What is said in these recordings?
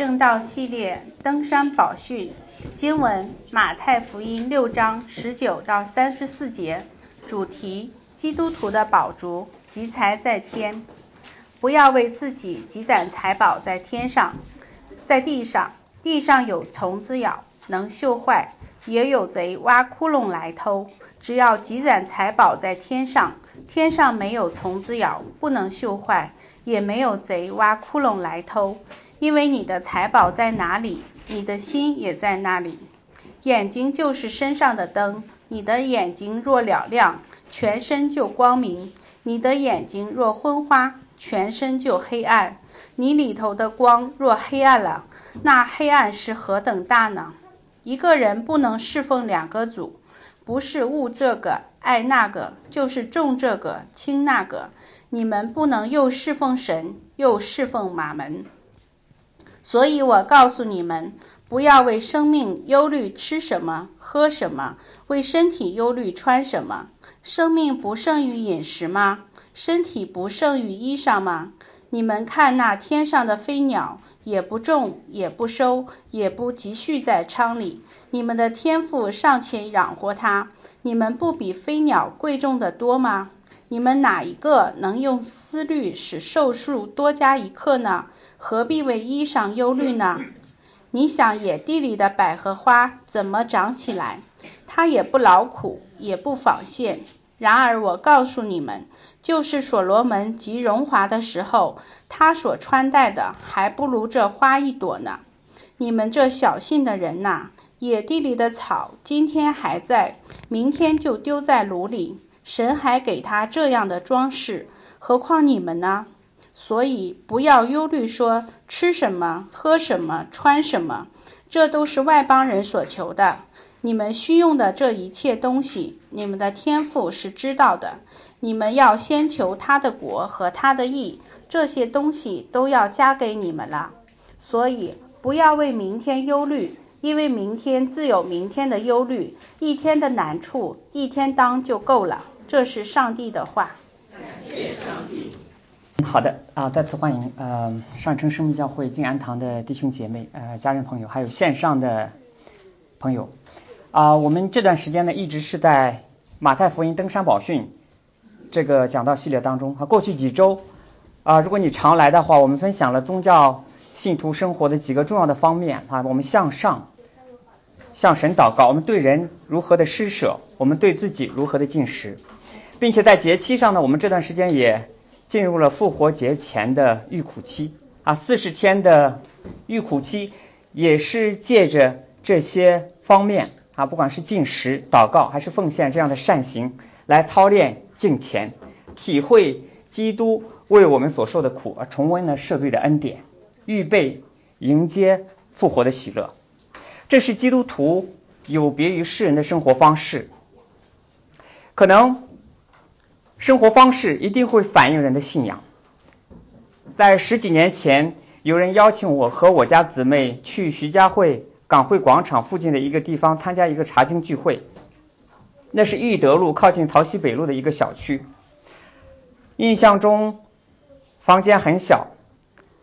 正道系列登山宝训经文：马太福音六章十九到三十四节。主题：基督徒的宝珠，积财在天。不要为自己积攒财宝在天上，在地上，地上有虫子咬，能锈坏；也有贼挖窟窿来偷。只要积攒财宝在天上，天上没有虫子咬，不能锈坏，也没有贼挖窟窿来偷。因为你的财宝在哪里，你的心也在那里。眼睛就是身上的灯，你的眼睛若了亮，全身就光明；你的眼睛若昏花，全身就黑暗。你里头的光若黑暗了，那黑暗是何等大呢？一个人不能侍奉两个主，不是恶这个爱那个，就是重这个轻那个。你们不能又侍奉神，又侍奉马门。所以我告诉你们，不要为生命忧虑吃什么、喝什么；为身体忧虑穿什么。生命不胜于饮食吗？身体不胜于衣裳吗？你们看那天上的飞鸟，也不种，也不收，也不积蓄在仓里，你们的天赋尚且养活它，你们不比飞鸟贵重的多吗？你们哪一个能用思虑使寿数多加一刻呢？何必为衣裳忧虑呢？你想野地里的百合花怎么长起来？它也不劳苦，也不纺线。然而我告诉你们，就是所罗门极荣华的时候，他所穿戴的还不如这花一朵呢。你们这小信的人呐，野地里的草今天还在，明天就丢在炉里。神还给他这样的装饰，何况你们呢？所以不要忧虑，说吃什么、喝什么、穿什么，这都是外邦人所求的。你们需用的这一切东西，你们的天赋是知道的。你们要先求他的国和他的义，这些东西都要加给你们了。所以不要为明天忧虑，因为明天自有明天的忧虑，一天的难处一天当就够了。这是上帝的话。感谢上帝。好的啊，再次欢迎呃上城生命教会静安堂的弟兄姐妹、呃家人朋友，还有线上的朋友啊。我们这段时间呢，一直是在马太福音登山宝训这个讲道系列当中啊。过去几周啊，如果你常来的话，我们分享了宗教信徒生活的几个重要的方面啊。我们向上向神祷告，我们对人如何的施舍，我们对自己如何的进食，并且在节期上呢，我们这段时间也。进入了复活节前的预苦期啊，四十天的预苦期也是借着这些方面啊，不管是进食、祷告还是奉献这样的善行，来操练敬虔，体会基督为我们所受的苦，而重温了赦罪的恩典，预备迎接复活的喜乐。这是基督徒有别于世人的生活方式，可能。生活方式一定会反映人的信仰。在十几年前，有人邀请我和我家姊妹去徐家汇港汇广场附近的一个地方参加一个茶经聚会。那是裕德路靠近桃溪北路的一个小区。印象中，房间很小，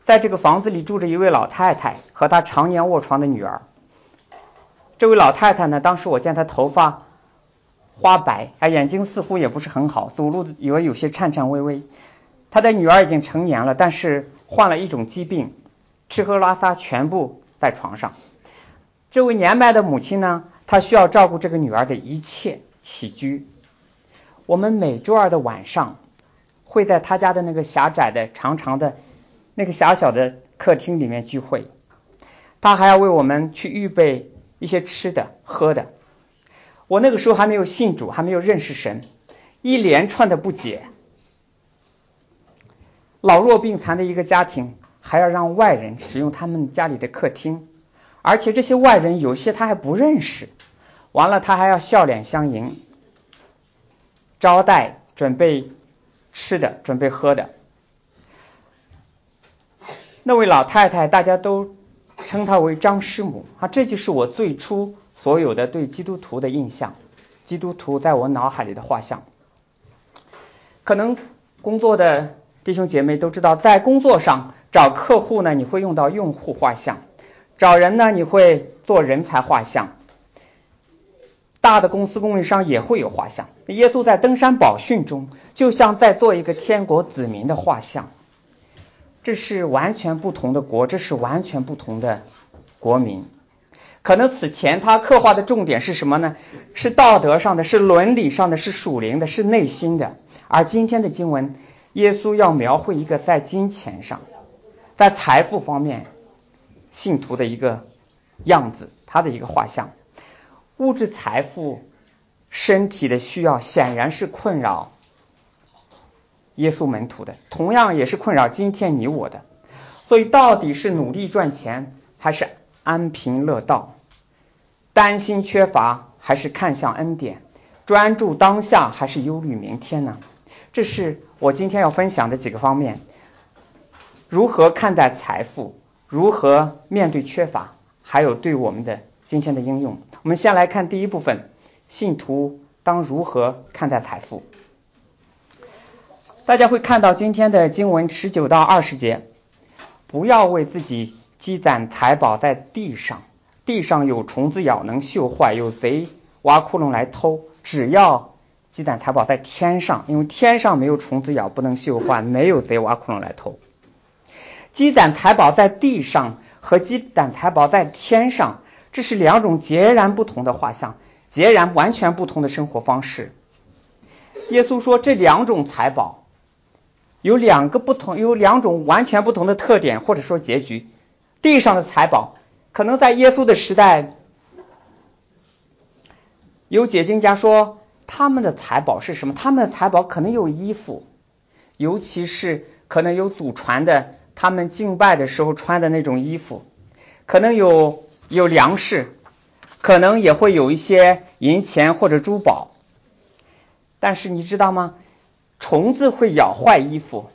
在这个房子里住着一位老太太和她常年卧床的女儿。这位老太太呢，当时我见她头发。花白，啊，眼睛似乎也不是很好，走路也有些颤颤巍巍。他的女儿已经成年了，但是患了一种疾病，吃喝拉撒全部在床上。这位年迈的母亲呢，她需要照顾这个女儿的一切起居。我们每周二的晚上会在他家的那个狭窄的、长长的、那个狭小的客厅里面聚会。他还要为我们去预备一些吃的、喝的。我那个时候还没有信主，还没有认识神，一连串的不解。老弱病残的一个家庭，还要让外人使用他们家里的客厅，而且这些外人有些他还不认识。完了，他还要笑脸相迎，招待、准备吃的、准备喝的。那位老太太，大家都称她为张师母啊，这就是我最初。所有的对基督徒的印象，基督徒在我脑海里的画像，可能工作的弟兄姐妹都知道，在工作上找客户呢，你会用到用户画像；找人呢，你会做人才画像。大的公司供应商也会有画像。耶稣在登山宝训中，就像在做一个天国子民的画像。这是完全不同的国，这是完全不同的国民。可能此前他刻画的重点是什么呢？是道德上的，是伦理上的，是属灵的，是内心的。而今天的经文，耶稣要描绘一个在金钱上、在财富方面信徒的一个样子，他的一个画像。物质财富、身体的需要，显然是困扰耶稣门徒的，同样也是困扰今天你我的。所以，到底是努力赚钱，还是安贫乐道？担心缺乏还是看向恩典，专注当下还是忧虑明天呢？这是我今天要分享的几个方面：如何看待财富，如何面对缺乏，还有对我们的今天的应用。我们先来看第一部分：信徒当如何看待财富？大家会看到今天的经文十九到二十节，不要为自己积攒财宝在地上。地上有虫子咬，能锈坏；有贼挖窟窿来偷。只要积攒财宝在天上，因为天上没有虫子咬，不能锈坏，没有贼挖窟窿来偷。积攒财宝在地上和积攒财宝在天上，这是两种截然不同的画像，截然完全不同的生活方式。耶稣说，这两种财宝有两个不同，有两种完全不同的特点，或者说结局。地上的财宝。可能在耶稣的时代，有解经家说他们的财宝是什么？他们的财宝可能有衣服，尤其是可能有祖传的，他们敬拜的时候穿的那种衣服，可能有有粮食，可能也会有一些银钱或者珠宝。但是你知道吗？虫子会咬坏衣服，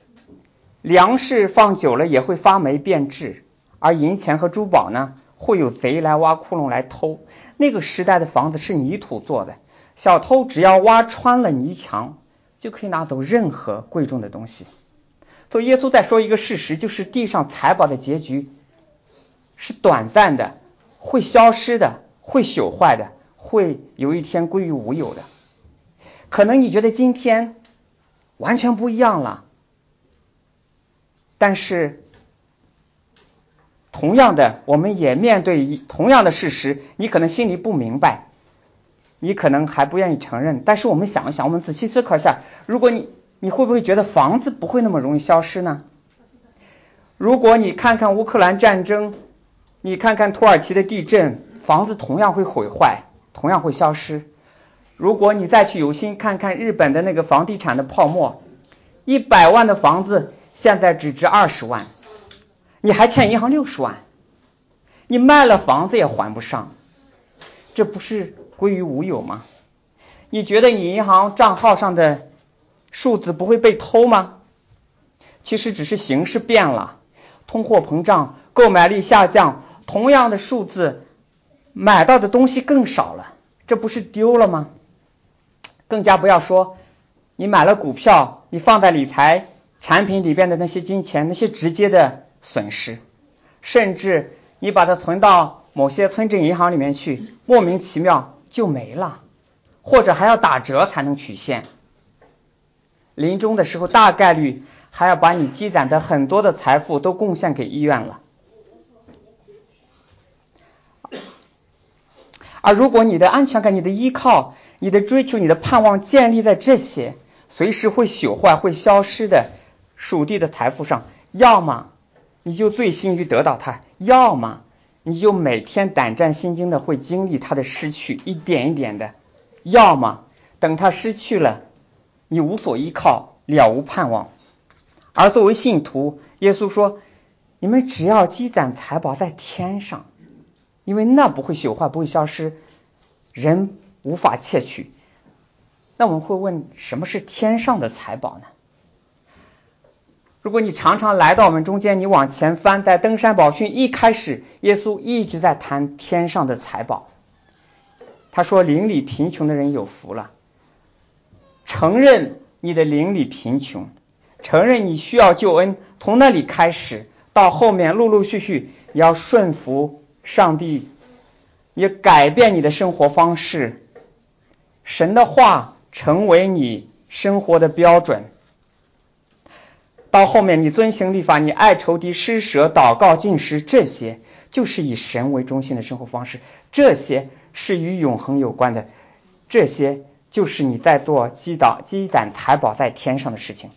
粮食放久了也会发霉变质，而银钱和珠宝呢？会有贼来挖窟窿来偷。那个时代的房子是泥土做的，小偷只要挖穿了泥墙，就可以拿走任何贵重的东西。所以耶稣在说一个事实，就是地上财宝的结局是短暂的，会消失的，会朽坏的，会有一天归于无有的。可能你觉得今天完全不一样了，但是。同样的，我们也面对一同样的事实，你可能心里不明白，你可能还不愿意承认。但是我们想一想，我们仔细思考一下，如果你你会不会觉得房子不会那么容易消失呢？如果你看看乌克兰战争，你看看土耳其的地震，房子同样会毁坏，同样会消失。如果你再去有心看看日本的那个房地产的泡沫，一百万的房子现在只值二十万。你还欠银行六十万，你卖了房子也还不上，这不是归于无有吗？你觉得你银行账号上的数字不会被偷吗？其实只是形式变了，通货膨胀，购买力下降，同样的数字，买到的东西更少了，这不是丢了吗？更加不要说你买了股票，你放在理财产品里边的那些金钱，那些直接的。损失，甚至你把它存到某些村镇银行里面去，莫名其妙就没了，或者还要打折才能取现。临终的时候，大概率还要把你积攒的很多的财富都贡献给医院了。而如果你的安全感、你的依靠、你的追求、你的盼望建立在这些随时会朽坏、会消失的属地的财富上，要么。你就醉心于得到它，要么你就每天胆战心惊的会经历它的失去，一点一点的；要么等它失去了，你无所依靠，了无盼望。而作为信徒，耶稣说：“你们只要积攒财宝在天上，因为那不会朽坏，不会消失，人无法窃取。”那我们会问：什么是天上的财宝呢？如果你常常来到我们中间，你往前翻，在登山宝训一开始，耶稣一直在谈天上的财宝。他说：“邻里贫穷的人有福了。”承认你的邻里贫穷，承认你需要救恩，从那里开始，到后面陆陆续续，你要顺服上帝，你改变你的生活方式，神的话成为你生活的标准。到后面，你遵行律法，你爱仇敌、施舍、祷告、进食，这些就是以神为中心的生活方式。这些是与永恒有关的，这些就是你在做积攒、积攒财宝在天上的事情。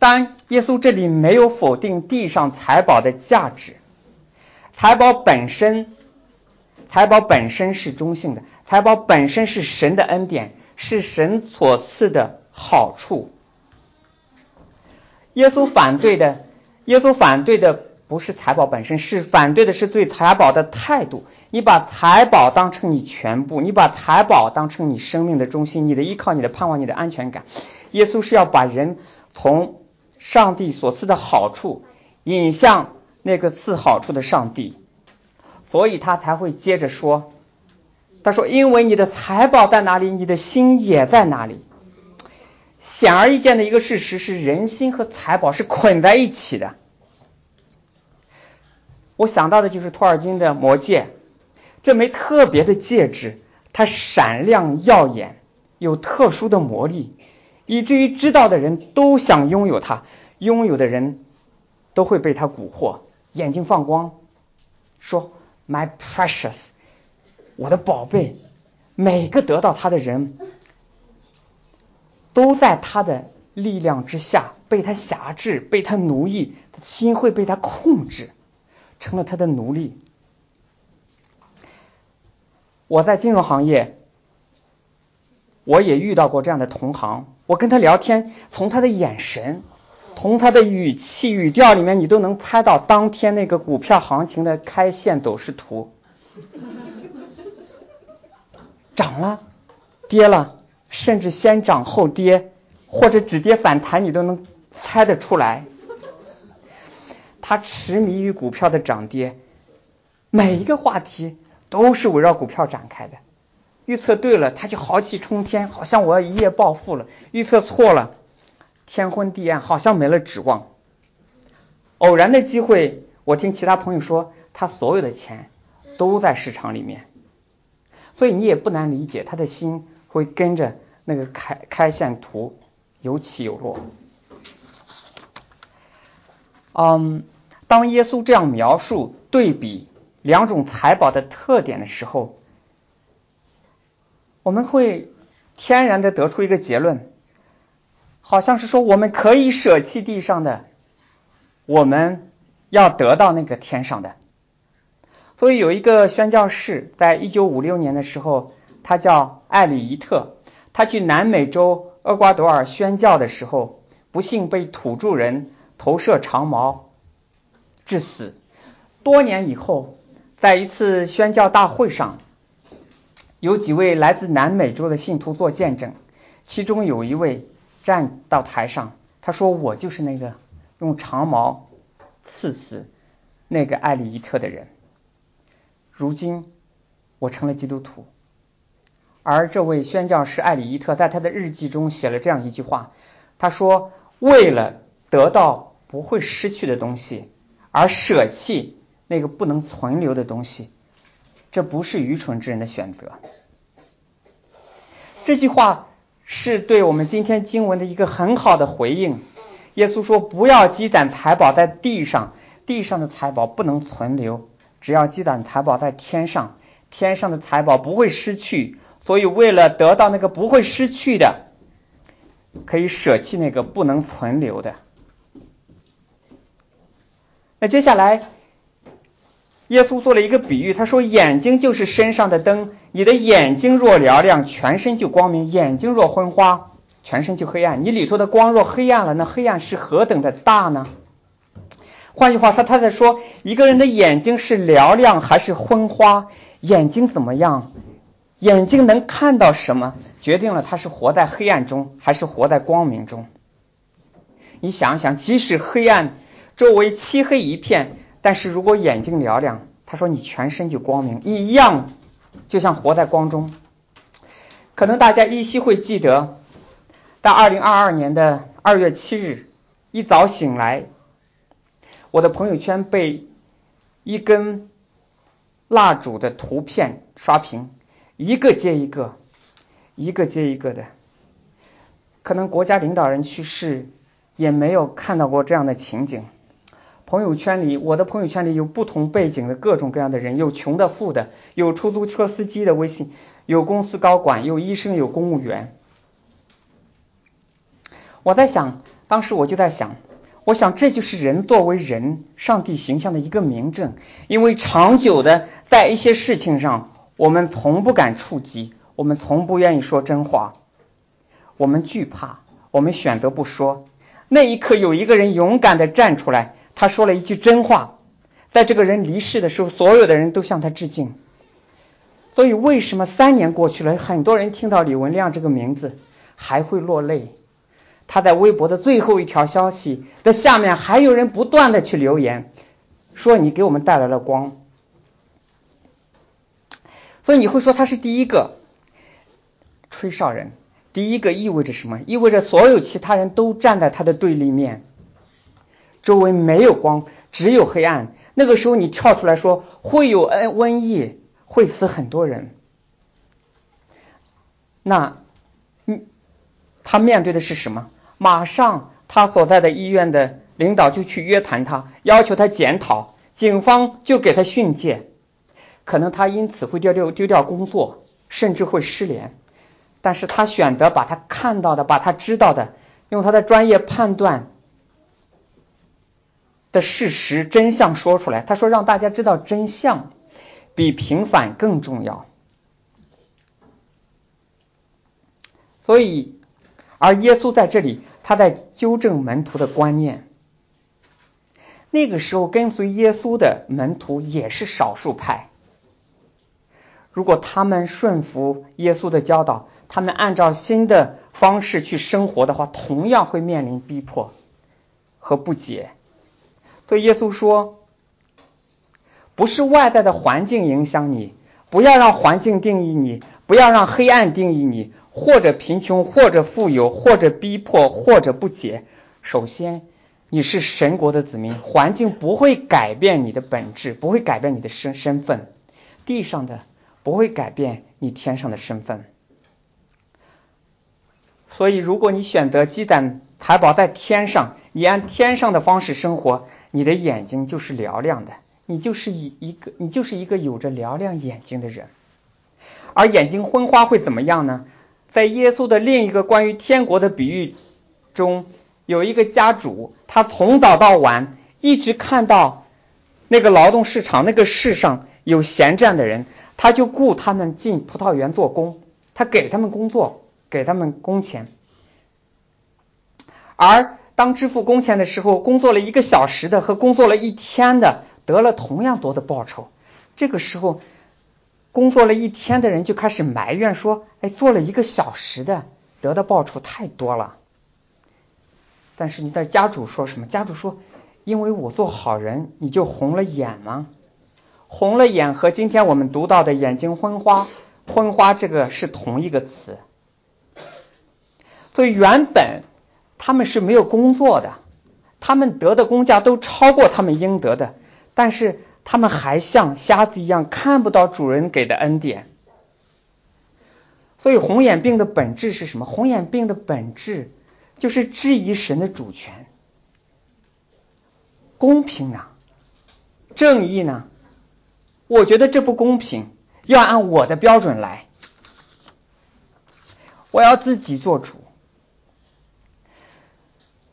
当然，耶稣这里没有否定地上财宝的价值，财宝本身，财宝本身是中性的，财宝本身是神的恩典，是神所赐的好处。耶稣反对的，耶稣反对的不是财宝本身，是反对的是对财宝的态度。你把财宝当成你全部，你把财宝当成你生命的中心，你的依靠，你的盼望，你的安全感。耶稣是要把人从上帝所赐的好处引向那个赐好处的上帝，所以他才会接着说：“他说，因为你的财宝在哪里，你的心也在哪里。”显而易见的一个事实是，人心和财宝是捆在一起的。我想到的就是托尔金的魔戒，这枚特别的戒指，它闪亮耀眼，有特殊的魔力，以至于知道的人都想拥有它，拥有的人都会被它蛊惑，眼睛放光，说 “My precious”，我的宝贝，每个得到它的人。都在他的力量之下，被他辖制，被他奴役，心会被他控制，成了他的奴隶。我在金融行业，我也遇到过这样的同行。我跟他聊天，从他的眼神，从他的语气语调里面，你都能猜到当天那个股票行情的开线走势图，涨了，跌了。甚至先涨后跌，或者止跌反弹，你都能猜得出来。他痴迷于股票的涨跌，每一个话题都是围绕股票展开的。预测对了，他就豪气冲天，好像我要一夜暴富了；预测错了，天昏地暗，好像没了指望。偶然的机会，我听其他朋友说，他所有的钱都在市场里面，所以你也不难理解他的心会跟着。那个开开线图有起有落。嗯，当耶稣这样描述对比两种财宝的特点的时候，我们会天然的得出一个结论，好像是说我们可以舍弃地上的，我们要得到那个天上的。所以有一个宣教士，在一九五六年的时候，他叫艾里伊特。他去南美洲厄瓜多尔宣教的时候，不幸被土著人投射长矛致死。多年以后，在一次宣教大会上，有几位来自南美洲的信徒做见证，其中有一位站到台上，他说：“我就是那个用长矛刺死那个艾里伊特的人。如今，我成了基督徒。”而这位宣教师艾里伊特在他的日记中写了这样一句话，他说：“为了得到不会失去的东西，而舍弃那个不能存留的东西，这不是愚蠢之人的选择。”这句话是对我们今天经文的一个很好的回应。耶稣说：“不要积攒财宝在地上，地上的财宝不能存留；只要积攒财宝在天上，天上的财宝不会失去。”所以，为了得到那个不会失去的，可以舍弃那个不能存留的。那接下来，耶稣做了一个比喻，他说：“眼睛就是身上的灯，你的眼睛若嘹亮，全身就光明；眼睛若昏花，全身就黑暗。你里头的光若黑暗了，那黑暗是何等的大呢？”换句话说，他在说一个人的眼睛是嘹亮还是昏花，眼睛怎么样？眼睛能看到什么，决定了他是活在黑暗中还是活在光明中。你想想，即使黑暗周围漆黑一片，但是如果眼睛嘹亮，他说你全身就光明，一样就像活在光中。可能大家依稀会记得，在二零二二年的二月七日一早醒来，我的朋友圈被一根蜡烛的图片刷屏，一个接一个，一个接一个的。可能国家领导人去世，也没有看到过这样的情景。朋友圈里，我的朋友圈里有不同背景的各种各样的人，有穷的、富的，有出租车司机的微信，有公司高管，有医生，有公务员。我在想，当时我就在想，我想这就是人作为人，上帝形象的一个明证。因为长久的在一些事情上，我们从不敢触及，我们从不愿意说真话，我们惧怕，我们选择不说。那一刻，有一个人勇敢的站出来。他说了一句真话，在这个人离世的时候，所有的人都向他致敬。所以，为什么三年过去了，很多人听到李文亮这个名字还会落泪？他在微博的最后一条消息的下面，还有人不断的去留言，说你给我们带来了光。所以你会说他是第一个吹哨人，第一个意味着什么？意味着所有其他人都站在他的对立面。周围没有光，只有黑暗。那个时候，你跳出来说会有瘟瘟疫，会死很多人。那，嗯，他面对的是什么？马上，他所在的医院的领导就去约谈他，要求他检讨，警方就给他训诫，可能他因此会丢掉丢掉工作，甚至会失联。但是他选择把他看到的，把他知道的，用他的专业判断。的事实真相说出来，他说让大家知道真相比平反更重要。所以，而耶稣在这里，他在纠正门徒的观念。那个时候跟随耶稣的门徒也是少数派，如果他们顺服耶稣的教导，他们按照新的方式去生活的话，同样会面临逼迫和不解。所以耶稣说：“不是外在的环境影响你，不要让环境定义你，不要让黑暗定义你，或者贫穷，或者富有，或者逼迫，或者不解。首先，你是神国的子民，环境不会改变你的本质，不会改变你的身身份。地上的不会改变你天上的身份。所以，如果你选择积攒财宝在天上，你按天上的方式生活。”你的眼睛就是嘹亮的，你就是一一个，你就是一个有着嘹亮眼睛的人。而眼睛昏花会怎么样呢？在耶稣的另一个关于天国的比喻中，有一个家主，他从早到晚一直看到那个劳动市场那个世上有闲站的人，他就雇他们进葡萄园做工，他给他们工作，给他们工钱，而。当支付工钱的时候，工作了一个小时的和工作了一天的得了同样多的报酬。这个时候，工作了一天的人就开始埋怨说：“哎，做了一个小时的得的报酬太多了。”但是你的家主说什么？家主说：“因为我做好人，你就红了眼吗？红了眼和今天我们读到的眼睛昏花、昏花这个是同一个词。所以原本。”他们是没有工作的，他们得的工价都超过他们应得的，但是他们还像瞎子一样看不到主人给的恩典。所以红眼病的本质是什么？红眼病的本质就是质疑神的主权。公平呢？正义呢？我觉得这不公平，要按我的标准来，我要自己做主。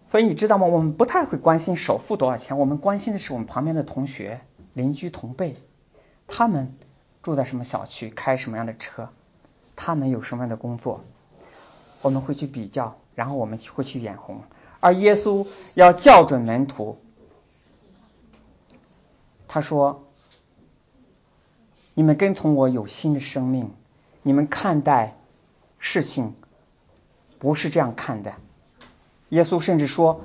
所以你知道吗？我们不太会关心首付多少钱，我们关心的是我们旁边的同学、邻居、同辈，他们住在什么小区，开什么样的车，他们有什么样的工作，我们会去比较，然后我们会去眼红。而耶稣要校准门徒，他说：“你们跟从我有新的生命，你们看待事情不是这样看的。”耶稣甚至说：“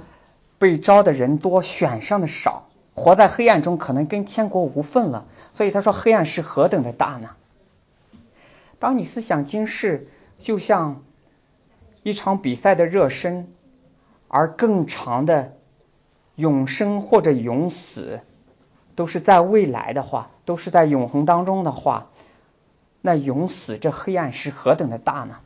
被招的人多，选上的少，活在黑暗中可能跟天国无份了。”所以他说：“黑暗是何等的大呢？”当你思想今世，就像一场比赛的热身，而更长的永生或者永死，都是在未来的话，都是在永恒当中的话，那永死这黑暗是何等的大呢？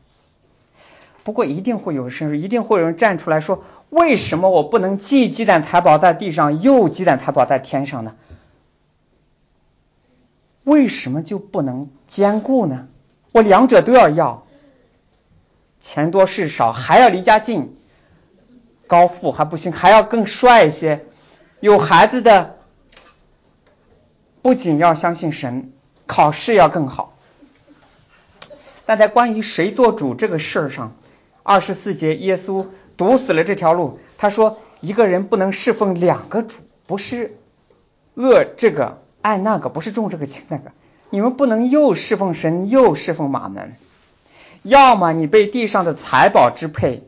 不过一定会有人，一定会有人站出来说：为什么我不能既鸡蛋财宝在地上，又鸡蛋财宝在天上呢？为什么就不能兼顾呢？我两者都要要，钱多事少，还要离家近，高富还不行，还要更帅一些。有孩子的，不仅要相信神，考试要更好。但在关于谁做主这个事儿上，二十四节耶稣堵死了这条路。他说：“一个人不能侍奉两个主，不是恶这个。”爱那个不是重这个轻那个，你们不能又侍奉神又侍奉马门，要么你被地上的财宝支配，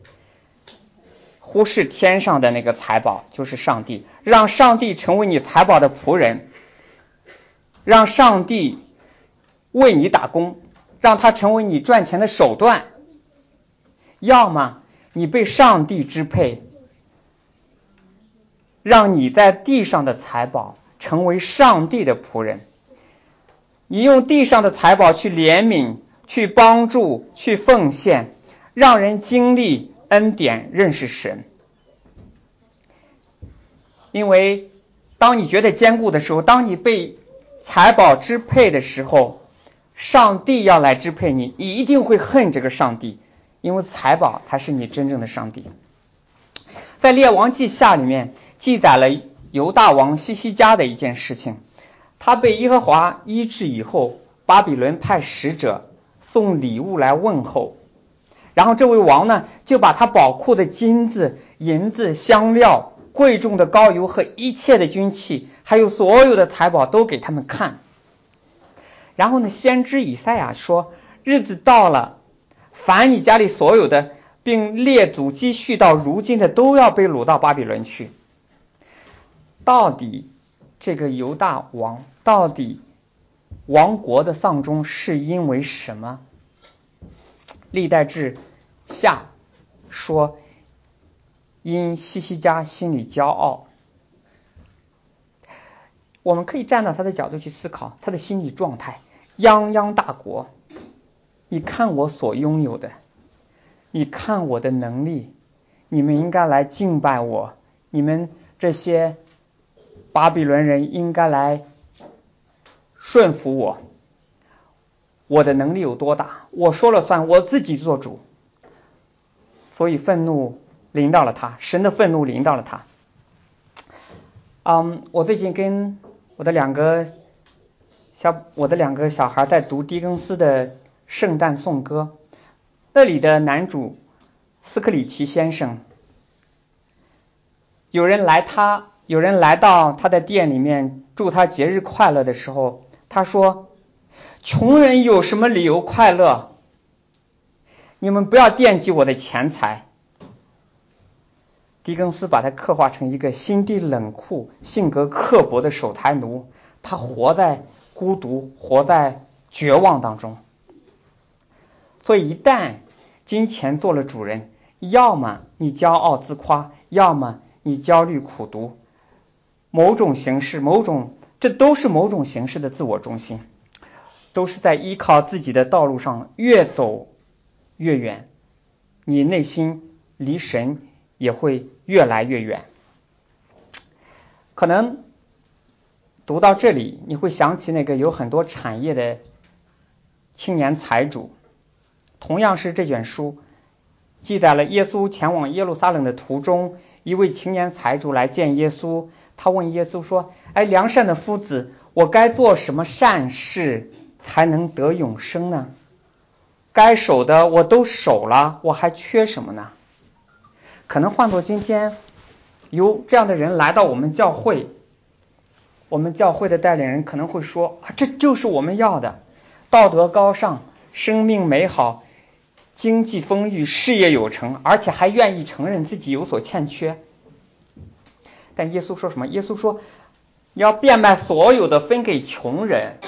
忽视天上的那个财宝，就是上帝，让上帝成为你财宝的仆人，让上帝为你打工，让他成为你赚钱的手段；要么你被上帝支配，让你在地上的财宝。成为上帝的仆人，你用地上的财宝去怜悯、去帮助、去奉献，让人经历恩典、认识神。因为当你觉得坚固的时候，当你被财宝支配的时候，上帝要来支配你，你一定会恨这个上帝，因为财宝才是你真正的上帝。在列王记下里面记载了。犹大王西西家的一件事情，他被耶和华医治以后，巴比伦派使者送礼物来问候，然后这位王呢，就把他宝库的金子、银子、香料、贵重的膏油和一切的军器，还有所有的财宝都给他们看。然后呢，先知以赛亚说：“日子到了，凡你家里所有的，并列祖积蓄到如今的，都要被掳到巴比伦去。”到底这个犹大王到底亡国的丧钟是因为什么？历代志下说，因西西家心里骄傲。我们可以站到他的角度去思考他的心理状态。泱泱大国，你看我所拥有的，你看我的能力，你们应该来敬拜我，你们这些。巴比伦人应该来顺服我，我的能力有多大？我说了算，我自己做主。所以愤怒临到了他，神的愤怒临到了他。嗯，我最近跟我的两个小我的两个小孩在读狄更斯的圣诞颂歌，那里的男主斯克里奇先生，有人来他。有人来到他的店里面祝他节日快乐的时候，他说：“穷人有什么理由快乐？你们不要惦记我的钱财。”狄更斯把他刻画成一个心地冷酷、性格刻薄的守财奴，他活在孤独、活在绝望当中。所以，一旦金钱做了主人，要么你骄傲自夸，要么你焦虑苦读。某种形式，某种，这都是某种形式的自我中心，都是在依靠自己的道路上越走越远，你内心离神也会越来越远。可能读到这里，你会想起那个有很多产业的青年财主，同样是这卷书记载了耶稣前往耶路撒冷的途中，一位青年财主来见耶稣。他问耶稣说：“哎，良善的夫子，我该做什么善事才能得永生呢？该守的我都守了，我还缺什么呢？”可能换作今天，有这样的人来到我们教会，我们教会的带领人可能会说：“啊，这就是我们要的，道德高尚，生命美好，经济丰裕，事业有成，而且还愿意承认自己有所欠缺。”但耶稣说什么？耶稣说：“你要变卖所有的，分给穷人，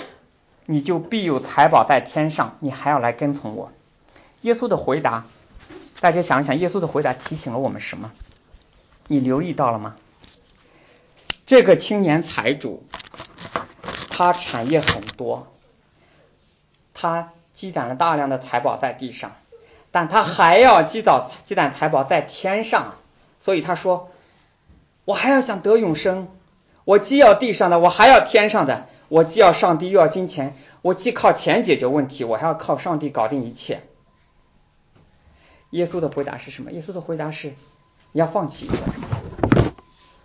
你就必有财宝在天上。你还要来跟从我。”耶稣的回答大家想一想，耶稣的回答提醒了我们什么？你留意到了吗？这个青年财主，他产业很多，他积攒了大量的财宝在地上，但他还要积攒积攒财宝在天上，所以他说：“我还要想得永生，我既要地上的，我还要天上的。我既要上帝，又要金钱。我既靠钱解决问题，我还要靠上帝搞定一切。”耶稣的回答是什么？耶稣的回答是：你要放弃一个。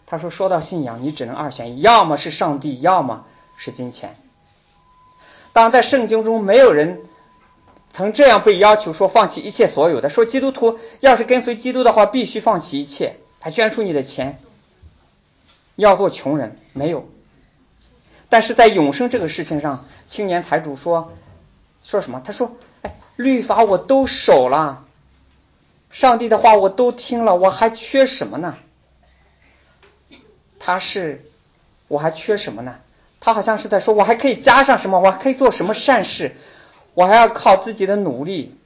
他说：“说到信仰，你只能二选一，要么是上帝，要么是金钱。”当然，在圣经中，没有人曾这样被要求说放弃一切所有的。说基督徒要是跟随基督的话，必须放弃一切。他捐出你的钱，要做穷人，没有。但是在永生这个事情上，青年财主说说什么？他说：“哎，律法我都守了。”上帝的话我都听了，我还缺什么呢？他是，我还缺什么呢？他好像是在说，我还可以加上什么？我还可以做什么善事？我还要靠自己的努力。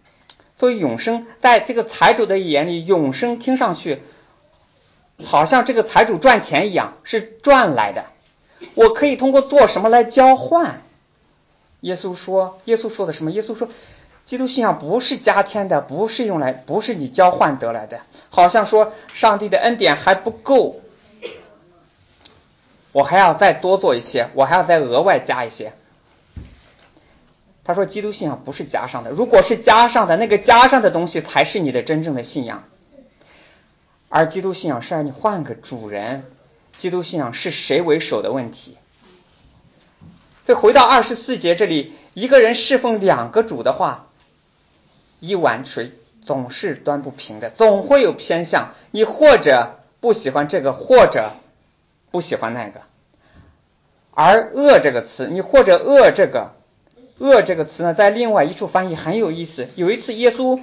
所以永生，在这个财主的眼里，永生听上去好像这个财主赚钱一样，是赚来的。我可以通过做什么来交换？耶稣说，耶稣说的什么？耶稣说。基督信仰不是加添的，不是用来，不是你交换得来的。好像说上帝的恩典还不够，我还要再多做一些，我还要再额外加一些。他说基督信仰不是加上的，如果是加上的，那个加上的东西才是你的真正的信仰。而基督信仰是让你换个主人，基督信仰是谁为首的问题。再回到二十四节这里，一个人侍奉两个主的话。一碗水总是端不平的，总会有偏向。你或者不喜欢这个，或者不喜欢那个。而“恶”这个词，你或者恶这个，“恶”这个词呢，在另外一处翻译很有意思。有一次，耶稣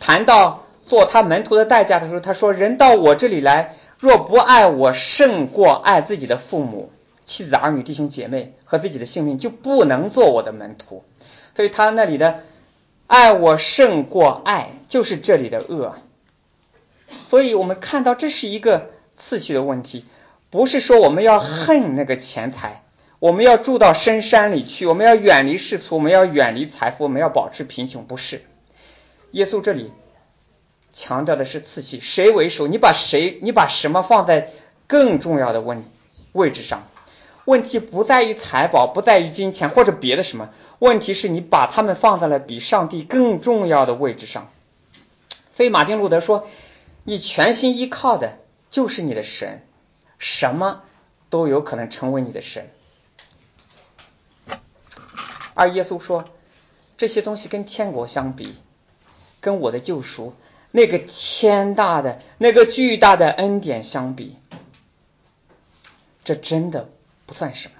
谈到做他门徒的代价的时候，他说：“人到我这里来，若不爱我胜过爱自己的父母、妻子、儿女、弟兄姐妹和自己的性命，就不能做我的门徒。”所以他那里的。爱我胜过爱，就是这里的恶。所以我们看到这是一个次序的问题，不是说我们要恨那个钱财，我们要住到深山里去，我们要远离世俗，我们要远离财富，我们要保持贫穷，不是。耶稣这里强调的是次序，谁为首？你把谁？你把什么放在更重要的位位置上？问题不在于财宝，不在于金钱或者别的什么。问题是你把他们放在了比上帝更重要的位置上，所以马丁路德说：“你全心依靠的就是你的神，什么都有可能成为你的神。”而耶稣说：“这些东西跟天国相比，跟我的救赎那个天大的、那个巨大的恩典相比，这真的不算什么。”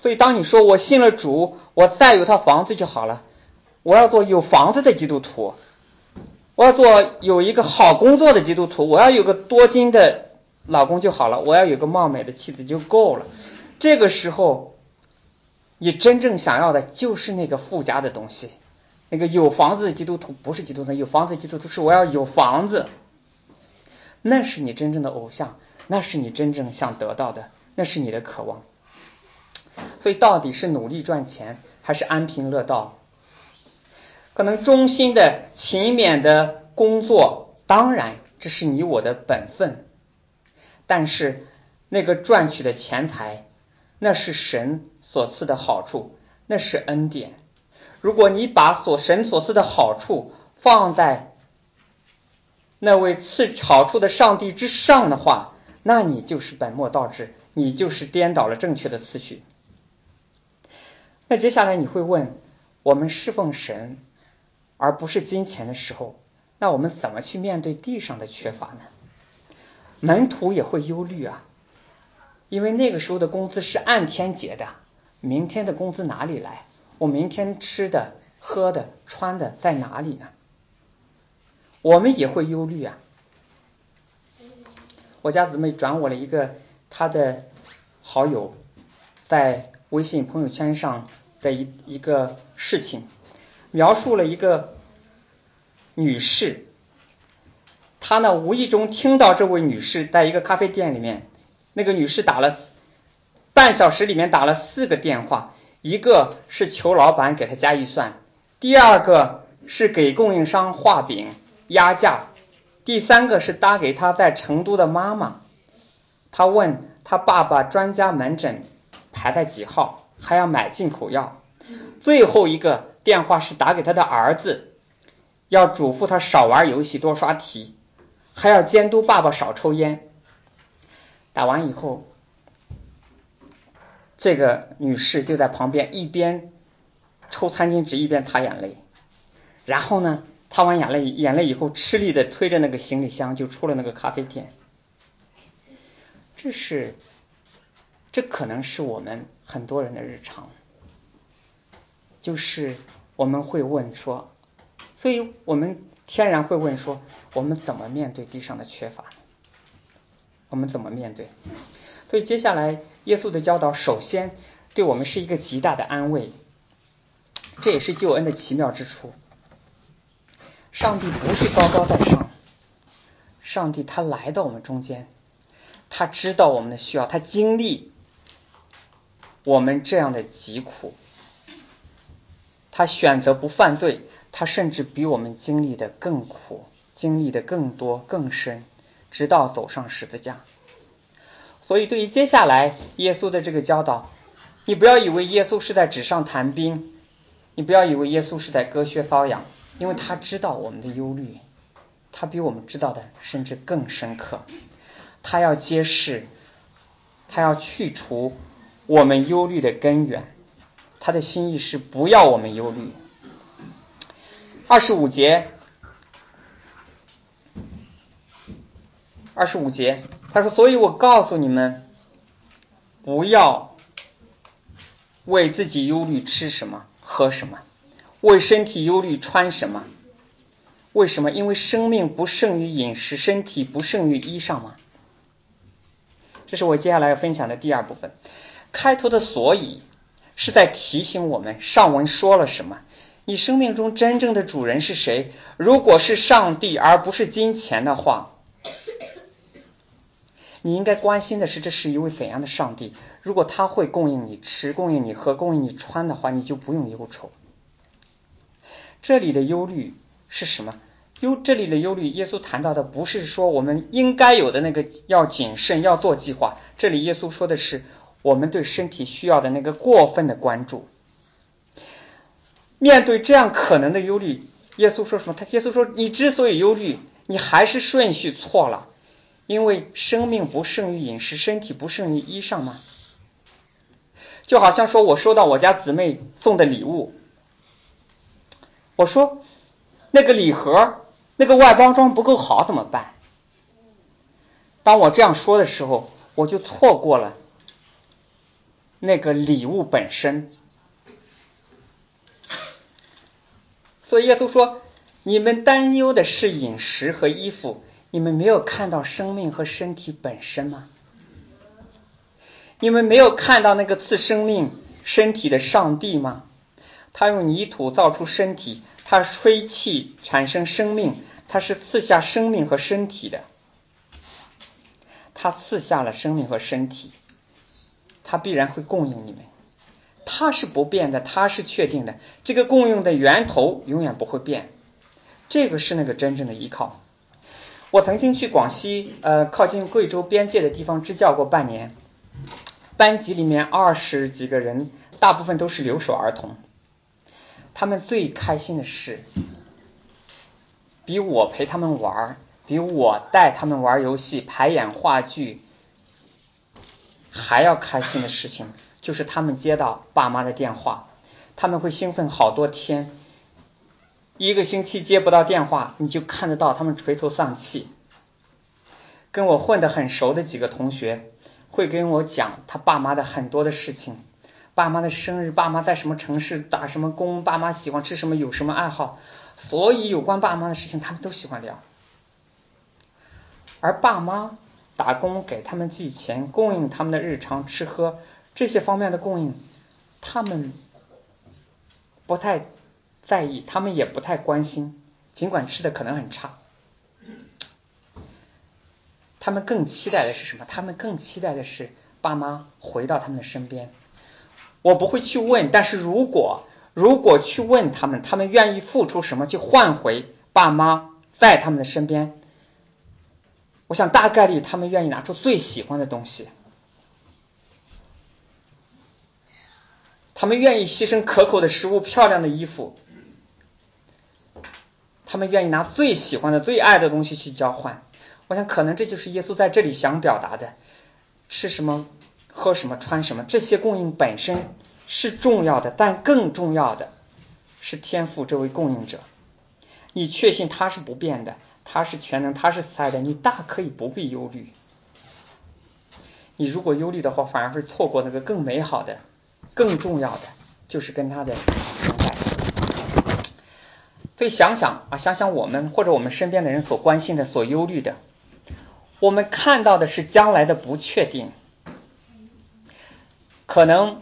所以，当你说我信了主，我再有套房子就好了，我要做有房子的基督徒，我要做有一个好工作的基督徒，我要有个多金的老公就好了，我要有个貌美的妻子就够了。这个时候，你真正想要的就是那个附加的东西，那个有房子的基督徒不是基督徒，有房子的基督徒是我要有房子，那是你真正的偶像，那是你真正想得到的，那是你的渴望。所以，到底是努力赚钱，还是安贫乐道？可能忠心的、勤勉的工作，当然这是你我的本分。但是，那个赚取的钱财，那是神所赐的好处，那是恩典。如果你把所神所赐的好处放在那位赐好处的上帝之上的话，那你就是本末倒置，你就是颠倒了正确的次序。那接下来你会问，我们侍奉神而不是金钱的时候，那我们怎么去面对地上的缺乏呢？门徒也会忧虑啊，因为那个时候的工资是按天结的，明天的工资哪里来？我明天吃的、喝的、穿的在哪里呢？我们也会忧虑啊。我家姊妹转我了一个他的好友在微信朋友圈上。的一一个事情，描述了一个女士，他呢无意中听到这位女士在一个咖啡店里面，那个女士打了半小时里面打了四个电话，一个是求老板给她加预算，第二个是给供应商画饼压价，第三个是打给他在成都的妈妈，他问他爸爸专家门诊排在几号，还要买进口药，最后一个电话是打给他的儿子，要嘱咐他少玩游戏多刷题。还要监督爸爸少抽烟。打完以后，这个女士就在旁边一边抽餐巾纸一边擦眼泪。然后呢，擦完眼泪眼泪以后，吃力的推着那个行李箱就出了那个咖啡店。这是，这可能是我们很多人的日常，就是我们会问说，所以我们。天然会问说：“我们怎么面对地上的缺乏？我们怎么面对？”所以接下来耶稣的教导，首先对我们是一个极大的安慰，这也是救恩的奇妙之处。上帝不是高高在上，上帝他来到我们中间，他知道我们的需要，他经历我们这样的疾苦，他选择不犯罪。他甚至比我们经历的更苦，经历的更多更深，直到走上十字架。所以，对于接下来耶稣的这个教导，你不要以为耶稣是在纸上谈兵，你不要以为耶稣是在割靴搔痒，因为他知道我们的忧虑，他比我们知道的甚至更深刻。他要揭示，他要去除我们忧虑的根源，他的心意是不要我们忧虑。二十五节，二十五节，他说：“所以我告诉你们，不要为自己忧虑吃什么、喝什么，为身体忧虑穿什么。为什么？因为生命不胜于饮食，身体不胜于衣裳吗？”这是我接下来要分享的第二部分。开头的“所以”是在提醒我们，上文说了什么。你生命中真正的主人是谁？如果是上帝而不是金钱的话，你应该关心的是这是一位怎样的上帝。如果他会供应你吃、供应你喝、供应你穿的话，你就不用忧愁。这里的忧虑是什么？忧这里的忧虑，耶稣谈到的不是说我们应该有的那个要谨慎、要做计划。这里耶稣说的是我们对身体需要的那个过分的关注。面对这样可能的忧虑，耶稣说什么？他耶稣说：“你之所以忧虑，你还是顺序错了，因为生命不胜于饮食，身体不胜于衣裳吗？”就好像说我收到我家姊妹送的礼物，我说那个礼盒那个外包装不够好怎么办？当我这样说的时候，我就错过了那个礼物本身。所以耶稣说：“你们担忧的是饮食和衣服，你们没有看到生命和身体本身吗？你们没有看到那个赐生命身体的上帝吗？他用泥土造出身体，他吹气产生生命，他是赐下生命和身体的。他赐下了生命和身体，他必然会供应你们。”它是不变的，它是确定的。这个供应的源头永远不会变，这个是那个真正的依靠。我曾经去广西，呃，靠近贵州边界的地方支教过半年，班级里面二十几个人，大部分都是留守儿童。他们最开心的事，比我陪他们玩，比我带他们玩游戏、排演话剧还要开心的事情。就是他们接到爸妈的电话，他们会兴奋好多天，一个星期接不到电话，你就看得到他们垂头丧气。跟我混得很熟的几个同学会跟我讲他爸妈的很多的事情，爸妈的生日，爸妈在什么城市打什么工，爸妈喜欢吃什么，有什么爱好，所以有关爸妈的事情他们都喜欢聊，而爸妈打工给他们寄钱，供应他们的日常吃喝。这些方面的供应，他们不太在意，他们也不太关心，尽管吃的可能很差。他们更期待的是什么？他们更期待的是爸妈回到他们的身边。我不会去问，但是如果如果去问他们，他们愿意付出什么去换回爸妈在他们的身边？我想大概率他们愿意拿出最喜欢的东西，他们愿意牺牲可口的食物、漂亮的衣服，他们愿意拿最喜欢的、最爱的东西去交换。我想，可能这就是耶稣在这里想表达的：吃什么、喝什么、穿什么，这些供应本身是重要的，但更重要的是天赋这位供应者。你确信他是不变的，他是全能，他是慈爱的，你大可以不必忧虑。你如果忧虑的话，反而会错过那个更美好的、更重要的，就是跟他的同在。所以想想啊，想想我们或者我们身边的人所关心的、所忧虑的。我们看到的是将来的不确定，可能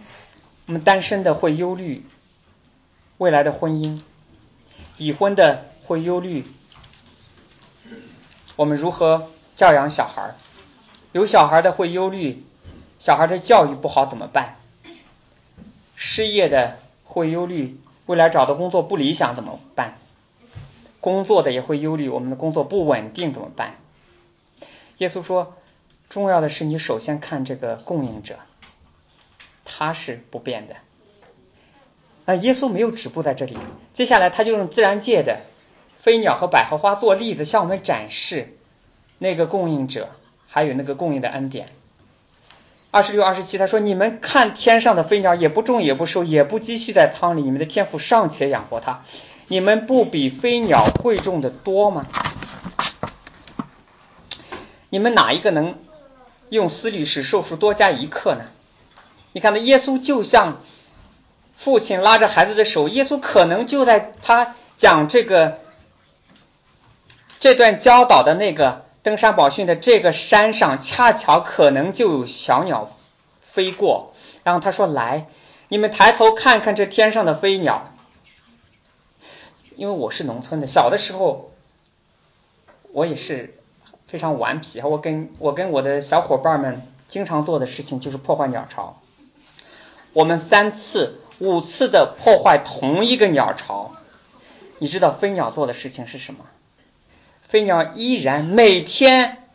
我们单身的会忧虑未来的婚姻，已婚的会忧虑我们如何教养小孩，有小孩的会忧虑小孩的教育不好怎么办，失业的会忧虑未来找的工作不理想怎么办，工作的也会忧虑我们的工作不稳定怎么办。耶稣说：“重要的是你首先看这个供应者，他是不变的。那耶稣没有止步在这里，接下来他就用自然界的飞鸟和百合花做例子，向我们展示那个供应者，还有那个供应的恩典。二十六、二十七，他说：你们看天上的飞鸟，也不种，也不收，也不积蓄在仓里，你们的天赋尚且养活它，你们不比飞鸟贵重的多吗？”你们哪一个能用思虑使寿数多加一刻呢？你看，那耶稣就像父亲拉着孩子的手，耶稣可能就在他讲这个这段教导的那个登山宝训的这个山上，恰巧可能就有小鸟飞过，然后他说：“来，你们抬头看看这天上的飞鸟。”因为我是农村的，小的时候我也是。非常顽皮，我跟我跟我的小伙伴们经常做的事情就是破坏鸟巢。我们三次、五次的破坏同一个鸟巢。你知道飞鸟做的事情是什么？飞鸟依然每天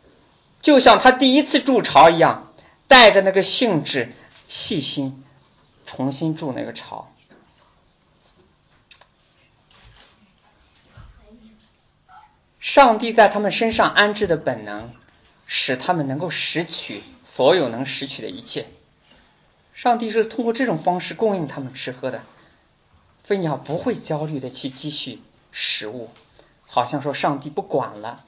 就像它第一次筑巢一样，带着那个兴致、细心，重新筑那个巢。上帝在他们身上安置的本能，使他们能够拾取所有能拾取的一切。上帝是通过这种方式供应他们吃喝的。飞鸟不会焦虑的去积蓄食物，好像说上帝不管了。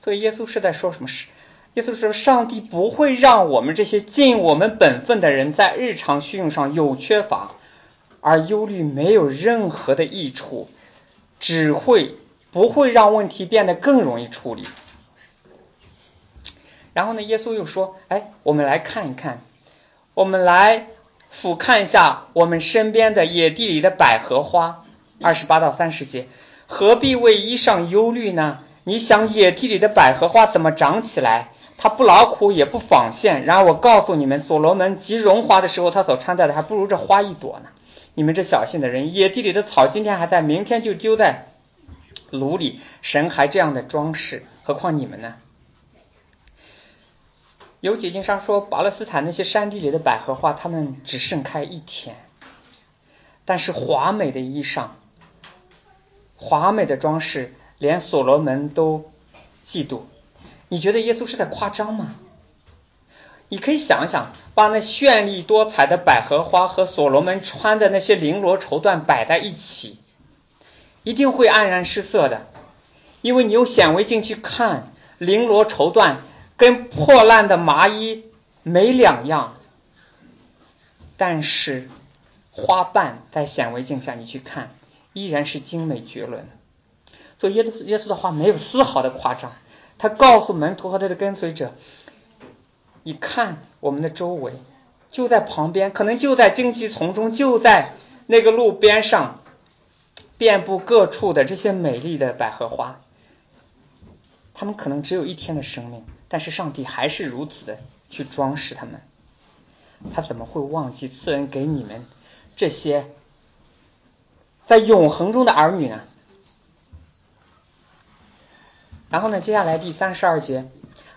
所以耶稣是在说什么？是耶稣说，上帝不会让我们这些尽我们本分的人在日常需用上有缺乏，而忧虑没有任何的益处，只会。不会让问题变得更容易处理。然后呢，耶稣又说：“哎，我们来看一看，我们来俯瞰一下我们身边的野地里的百合花。”二十八到三十节，何必为衣裳忧虑呢？你想野地里的百合花怎么长起来？它不劳苦也不纺线。然而我告诉你们，所罗门极荣华的时候，他所穿戴的还不如这花一朵呢。你们这小心的人，野地里的草今天还在，明天就丢在。炉里，神还这样的装饰，何况你们呢？有解经商说，巴勒斯坦那些山地里的百合花，它们只盛开一天，但是华美的衣裳、华美的装饰，连所罗门都嫉妒。你觉得耶稣是在夸张吗？你可以想想，把那绚丽多彩的百合花和所罗门穿的那些绫罗绸缎摆在一起。一定会黯然失色的，因为你用显微镜去看，绫罗绸缎跟破烂的麻衣没两样。但是花瓣在显微镜下你去看，依然是精美绝伦。所以耶稣耶稣的话没有丝毫的夸张，他告诉门徒和他的跟随者：“你看我们的周围，就在旁边，可能就在荆棘丛中，就在那个路边上。”遍布各处的这些美丽的百合花，他们可能只有一天的生命，但是上帝还是如此的去装饰他们。他怎么会忘记赐恩给你们这些在永恒中的儿女呢？然后呢，接下来第三十二节，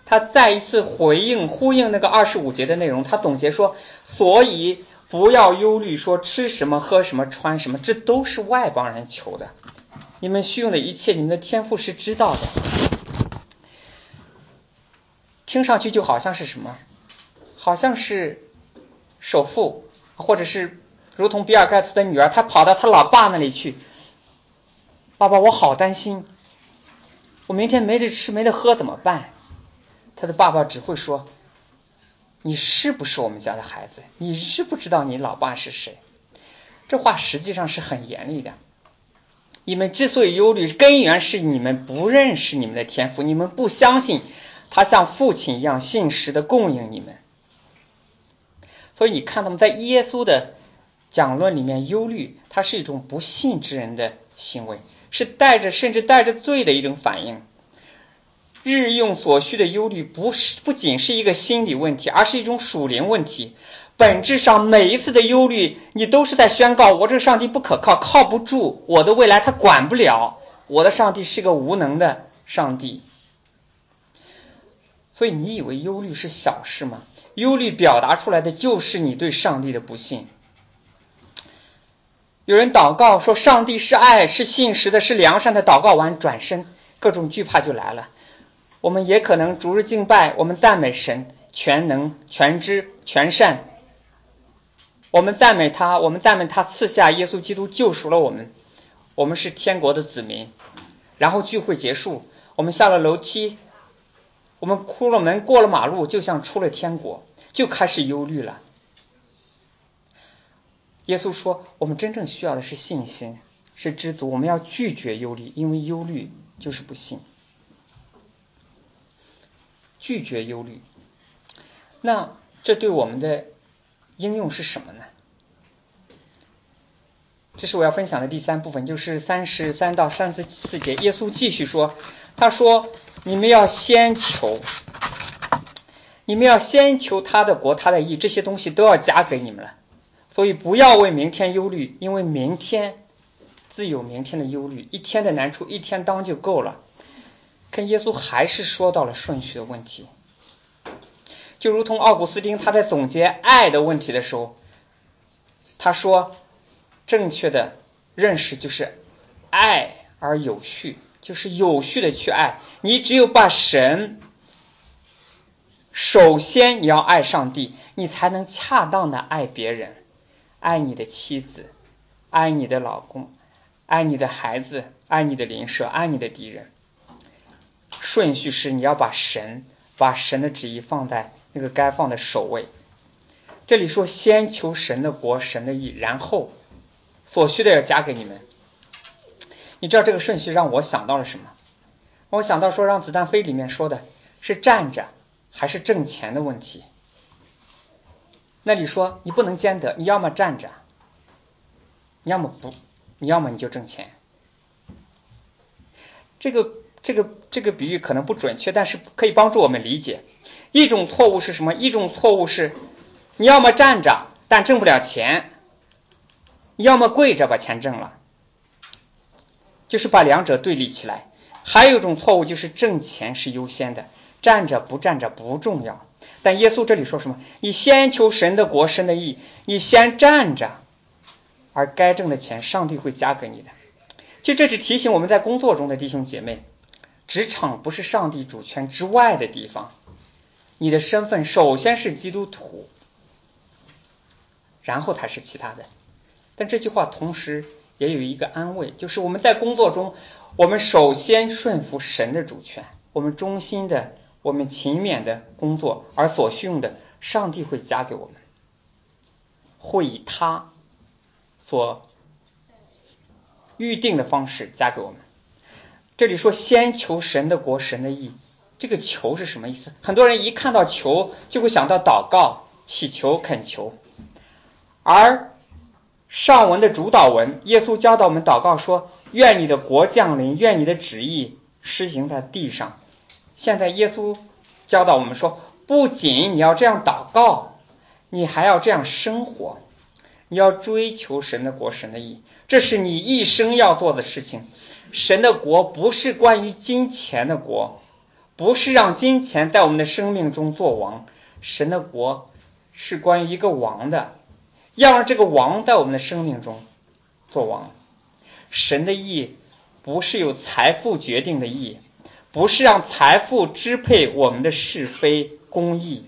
他再一次回应呼应那个二十五节的内容，他总结说：所以不要忧虑，说吃什么、喝什么、穿什么，这都是外邦人求的。你们需用的一切，你们的天赋是知道的。听上去就好像是什么？好像是首富，或者是如同比尔盖茨的女儿，她跑到他老爸那里去，爸爸，我好担心。我明天没得吃没得喝怎么办？他的爸爸只会说：“你是不是我们家的孩子？你知不知道你老爸是谁？”这话实际上是很严厉的。你们之所以忧虑，根源是你们不认识你们的天赋，你们不相信他像父亲一样信实的供应你们。所以你看他们在耶稣的讲论里面忧虑，它是一种不信之人的行为。是带着甚至带着罪的一种反应。日用所需的忧虑，不是不仅是一个心理问题，而是一种属灵问题。本质上，每一次的忧虑，你都是在宣告：我这个上帝不可靠，靠不住，我的未来他管不了，我的上帝是个无能的上帝。所以，你以为忧虑是小事吗？忧虑表达出来的就是你对上帝的不信。有人祷告说：“上帝是爱，是信实的，是良善的。”祷告完转身，各种惧怕就来了。我们也可能逐日敬拜，我们赞美神全能、全知、全善。我们赞美他，我们赞美他赐下耶稣基督救赎了我们，我们是天国的子民。然后聚会结束，我们下了楼梯，我们出了门，过了马路，就像出了天国，就开始忧虑了。耶稣说：“我们真正需要的是信心，是知足。我们要拒绝忧虑，因为忧虑就是不信。拒绝忧虑，那这对我们的应用是什么呢？这是我要分享的第三部分，就是三十三到三十四节。耶稣继续说：他说，你们要先求，你们要先求他的国，他的义，这些东西都要加给你们了。”所以不要为明天忧虑，因为明天自有明天的忧虑，一天的难处一天当就够了。跟耶稣还是说到了顺序的问题，就如同奥古斯丁他在总结爱的问题的时候，他说正确的认识就是爱而有序，就是有序的去爱。你只有把神，首先你要爱上帝，你才能恰当的爱别人。爱你的妻子，爱你的老公，爱你的孩子，爱你的邻舍，爱你的敌人。顺序是你要把神，把神的旨意放在那个该放的首位。这里说先求神的国，神的义，然后所需的要加给你们。你知道这个顺序让我想到了什么？我想到说让子弹飞里面说的是站着还是挣钱的问题。那你说你不能兼得，你要么站着，你要么不，你要么你就挣钱。这个这个这个比喻可能不准确，但是可以帮助我们理解。一种错误是什么？一种错误是你要么站着但挣不了钱，要么跪着把钱挣了，就是把两者对立起来。还有一种错误就是挣钱是优先的，站着不站着不重要。但耶稣这里说什么？你先求神的国，神的义，你先站着，而该挣的钱，上帝会加给你的。就这是提醒我们在工作中的弟兄姐妹，职场不是上帝主权之外的地方。你的身份首先是基督徒，然后才是其他的。但这句话同时也有一个安慰，就是我们在工作中，我们首先顺服神的主权，我们忠心的。我们勤勉的工作，而所需用的，上帝会加给我们，会以他所预定的方式加给我们。这里说先求神的国，神的义，这个求是什么意思？很多人一看到求就会想到祷告、祈求、恳求，而上文的主导文，耶稣教导我们祷告说：愿你的国降临，愿你的旨意施行在地上。现在耶稣教导我们说，不仅你要这样祷告，你还要这样生活，你要追求神的国、神的义，这是你一生要做的事情。神的国不是关于金钱的国，不是让金钱在我们的生命中做王。神的国是关于一个王的，要让这个王在我们的生命中做王。神的意不是由财富决定的意。不是让财富支配我们的是非公义，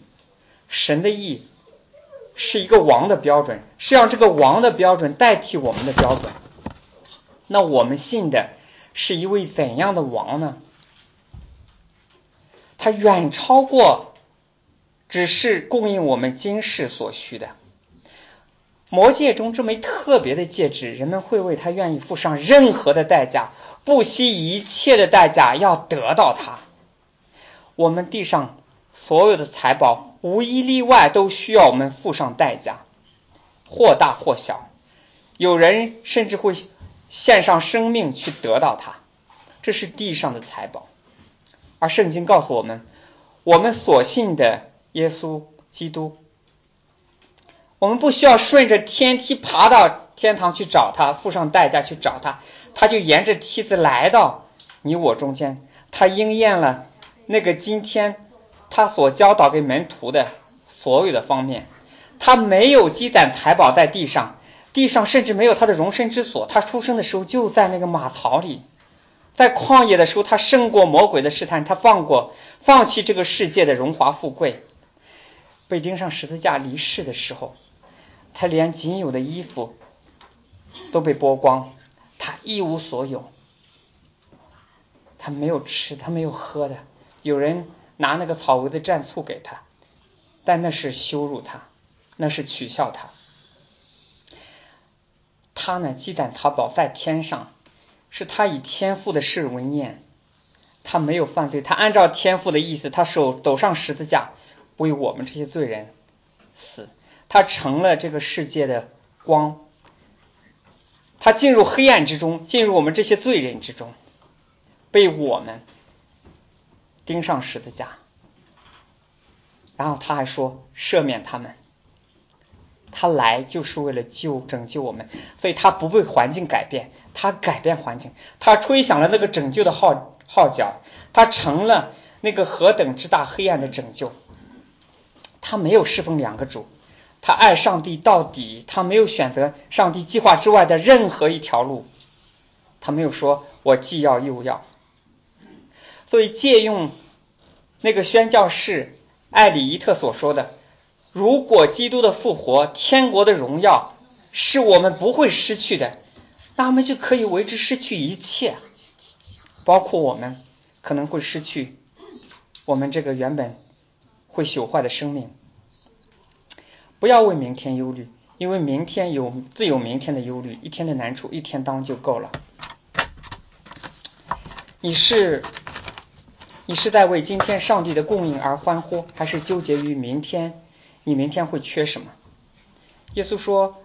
神的意是一个王的标准，是让这个王的标准代替我们的标准。那我们信的是一位怎样的王呢？他远超过只是供应我们今世所需的。魔戒中这枚特别的戒指，人们会为他愿意付上任何的代价。不惜一切的代价要得到它。我们地上所有的财宝，无一例外都需要我们付上代价，或大或小。有人甚至会献上生命去得到它。这是地上的财宝。而圣经告诉我们，我们所信的耶稣基督，我们不需要顺着天梯爬到天堂去找他，付上代价去找他。他就沿着梯子来到你我中间，他应验了那个今天他所教导给门徒的所有的方面。他没有积攒财宝在地上，地上甚至没有他的容身之所。他出生的时候就在那个马槽里，在旷野的时候，他胜过魔鬼的试探，他放过放弃这个世界的荣华富贵。被钉上十字架离世的时候，他连仅有的衣服都被剥光。他一无所有，他没有吃，他没有喝的。有人拿那个草围的蘸醋给他，但那是羞辱他，那是取笑他。他呢，积攒淘宝在天上，是他以天父的事为念。他没有犯罪，他按照天父的意思，他手走上十字架，为我们这些罪人死。他成了这个世界的光。他进入黑暗之中，进入我们这些罪人之中，被我们钉上十字架。然后他还说赦免他们，他来就是为了救拯救我们，所以他不被环境改变，他改变环境，他吹响了那个拯救的号号角，他成了那个何等之大黑暗的拯救。他没有侍奉两个主。他爱上帝到底，他没有选择上帝计划之外的任何一条路，他没有说“我既要又要”。所以借用那个宣教士艾里伊特所说的：“如果基督的复活、天国的荣耀是我们不会失去的，那我们就可以为之失去一切，包括我们可能会失去我们这个原本会朽坏的生命。”不要为明天忧虑，因为明天有自有明天的忧虑，一天的难处一天当就够了。你是你是在为今天上帝的供应而欢呼，还是纠结于明天你明天会缺什么？耶稣说：“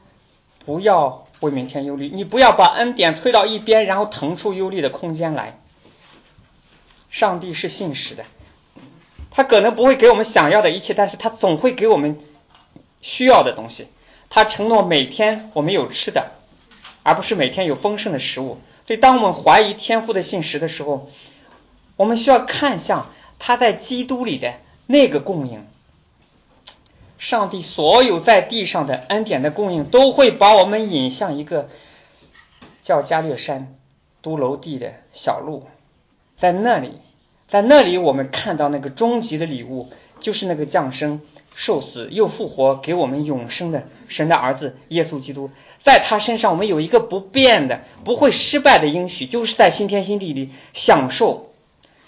不要为明天忧虑，你不要把恩典推到一边，然后腾出忧虑的空间来。上帝是信实的，他可能不会给我们想要的一切，但是他总会给我们。”需要的东西，他承诺每天我们有吃的，而不是每天有丰盛的食物。所以，当我们怀疑天赋的信实的时候，我们需要看向他在基督里的那个供应。上帝所有在地上的恩典的供应，都会把我们引向一个叫加略山都楼地的小路，在那里，在那里，我们看到那个终极的礼物，就是那个降生。受死又复活，给我们永生的神的儿子耶稣基督，在他身上我们有一个不变的、不会失败的应许，就是在新天新地里享受、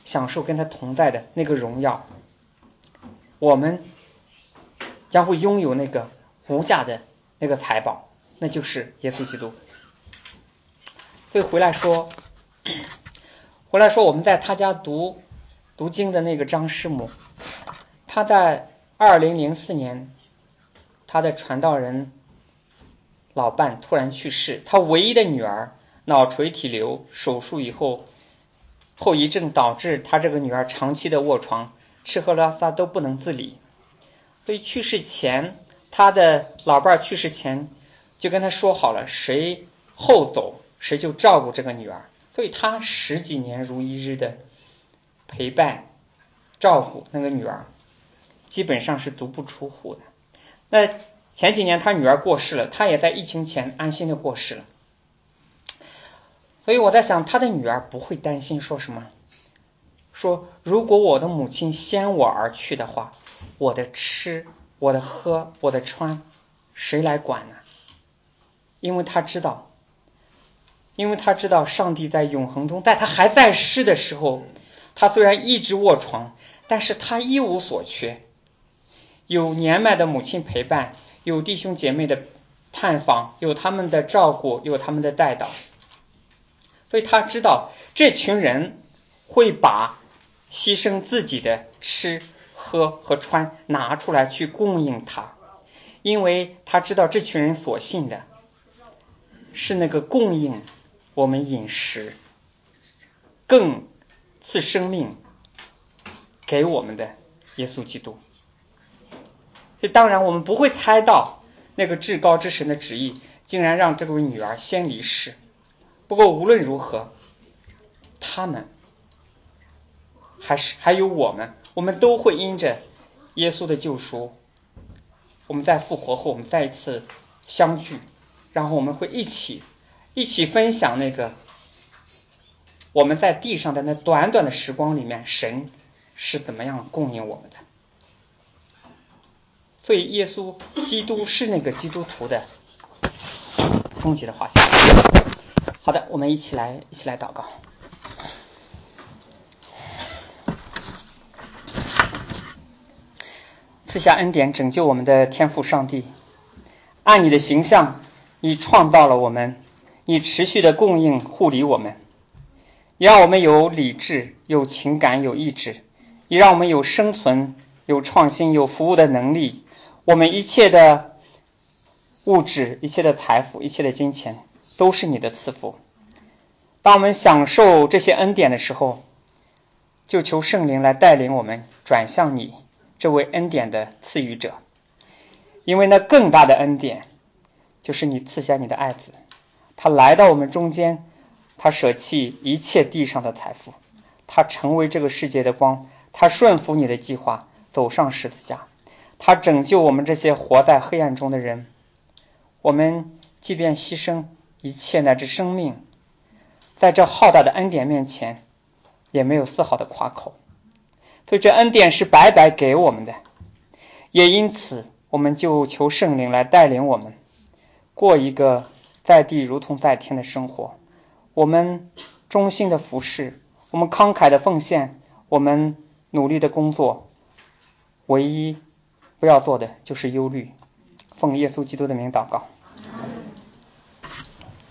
享受跟他同在的那个荣耀。我们将会拥有那个无价的那个财宝，那就是耶稣基督。所以回来说，回来说我们在他家读读经的那个张师母，他在。二零零四年，他的传道人老伴突然去世，他唯一的女儿脑垂体瘤手术以后后遗症导致他这个女儿长期的卧床，吃喝拉撒都不能自理。所以去世前，他的老伴去世前就跟他说好了，谁后走谁就照顾这个女儿。所以他十几年如一日的陪伴、照顾那个女儿，基本上是足不出户的。那前几年他女儿过世了，他也在疫情前安心的过世了。所以我在想，他的女儿不会担心说什么，说如果我的母亲先我而去的话，我的吃、我的喝、我的穿，谁来管呢？因为他知道。因为他知道上帝在永恒中，在他还在世的时候，他虽然一直卧床，但是他一无所缺，有年迈的母亲陪伴，有弟兄姐妹的探访，有他们的照顾，有他们的带导，所以他知道这群人会把牺牲自己的吃喝和穿拿出来去供应他，因为他知道这群人所信的是那个供应。我们饮食更赐生命给我们的耶稣基督，这当然我们不会猜到那个至高之神的旨意，竟然让这位女儿先离世。不过无论如何，他们还是还有我们，我们都会因着耶稣的救赎，我们在复活后，我们再一次相聚，然后我们会一起。一起分享那个我们在地上的那短短的时光里面，神是怎么样供应我们的。所以，耶稣基督是那个基督徒的终极的画像。好的，我们一起来，一起来祷告。赐下恩典，拯救我们的天赋上帝，按你的形象，你创造了我们。你持续的供应护理我们，也让我们有理智、有情感、有意志，也让我们有生存、有创新、有服务的能力。我们一切的物质、一切的财富、一切的金钱，都是你的赐福。当我们享受这些恩典的时候，就求圣灵来带领我们转向你这位恩典的赐予者，因为那更大的恩典，就是你赐下你的爱子。他来到我们中间，他舍弃一切地上的财富，他成为这个世界的光，他顺服你的计划，走上十字架，他拯救我们这些活在黑暗中的人。我们即便牺牲一切乃至生命，在这浩大的恩典面前，也没有丝毫的夸口。所以这恩典是白白给我们的，也因此我们就求圣灵来带领我们过一个。在地如同在天的生活，我们忠心的服侍，我们慷慨的奉献，我们努力的工作，唯一不要做的就是忧虑。奉耶稣基督的名祷告。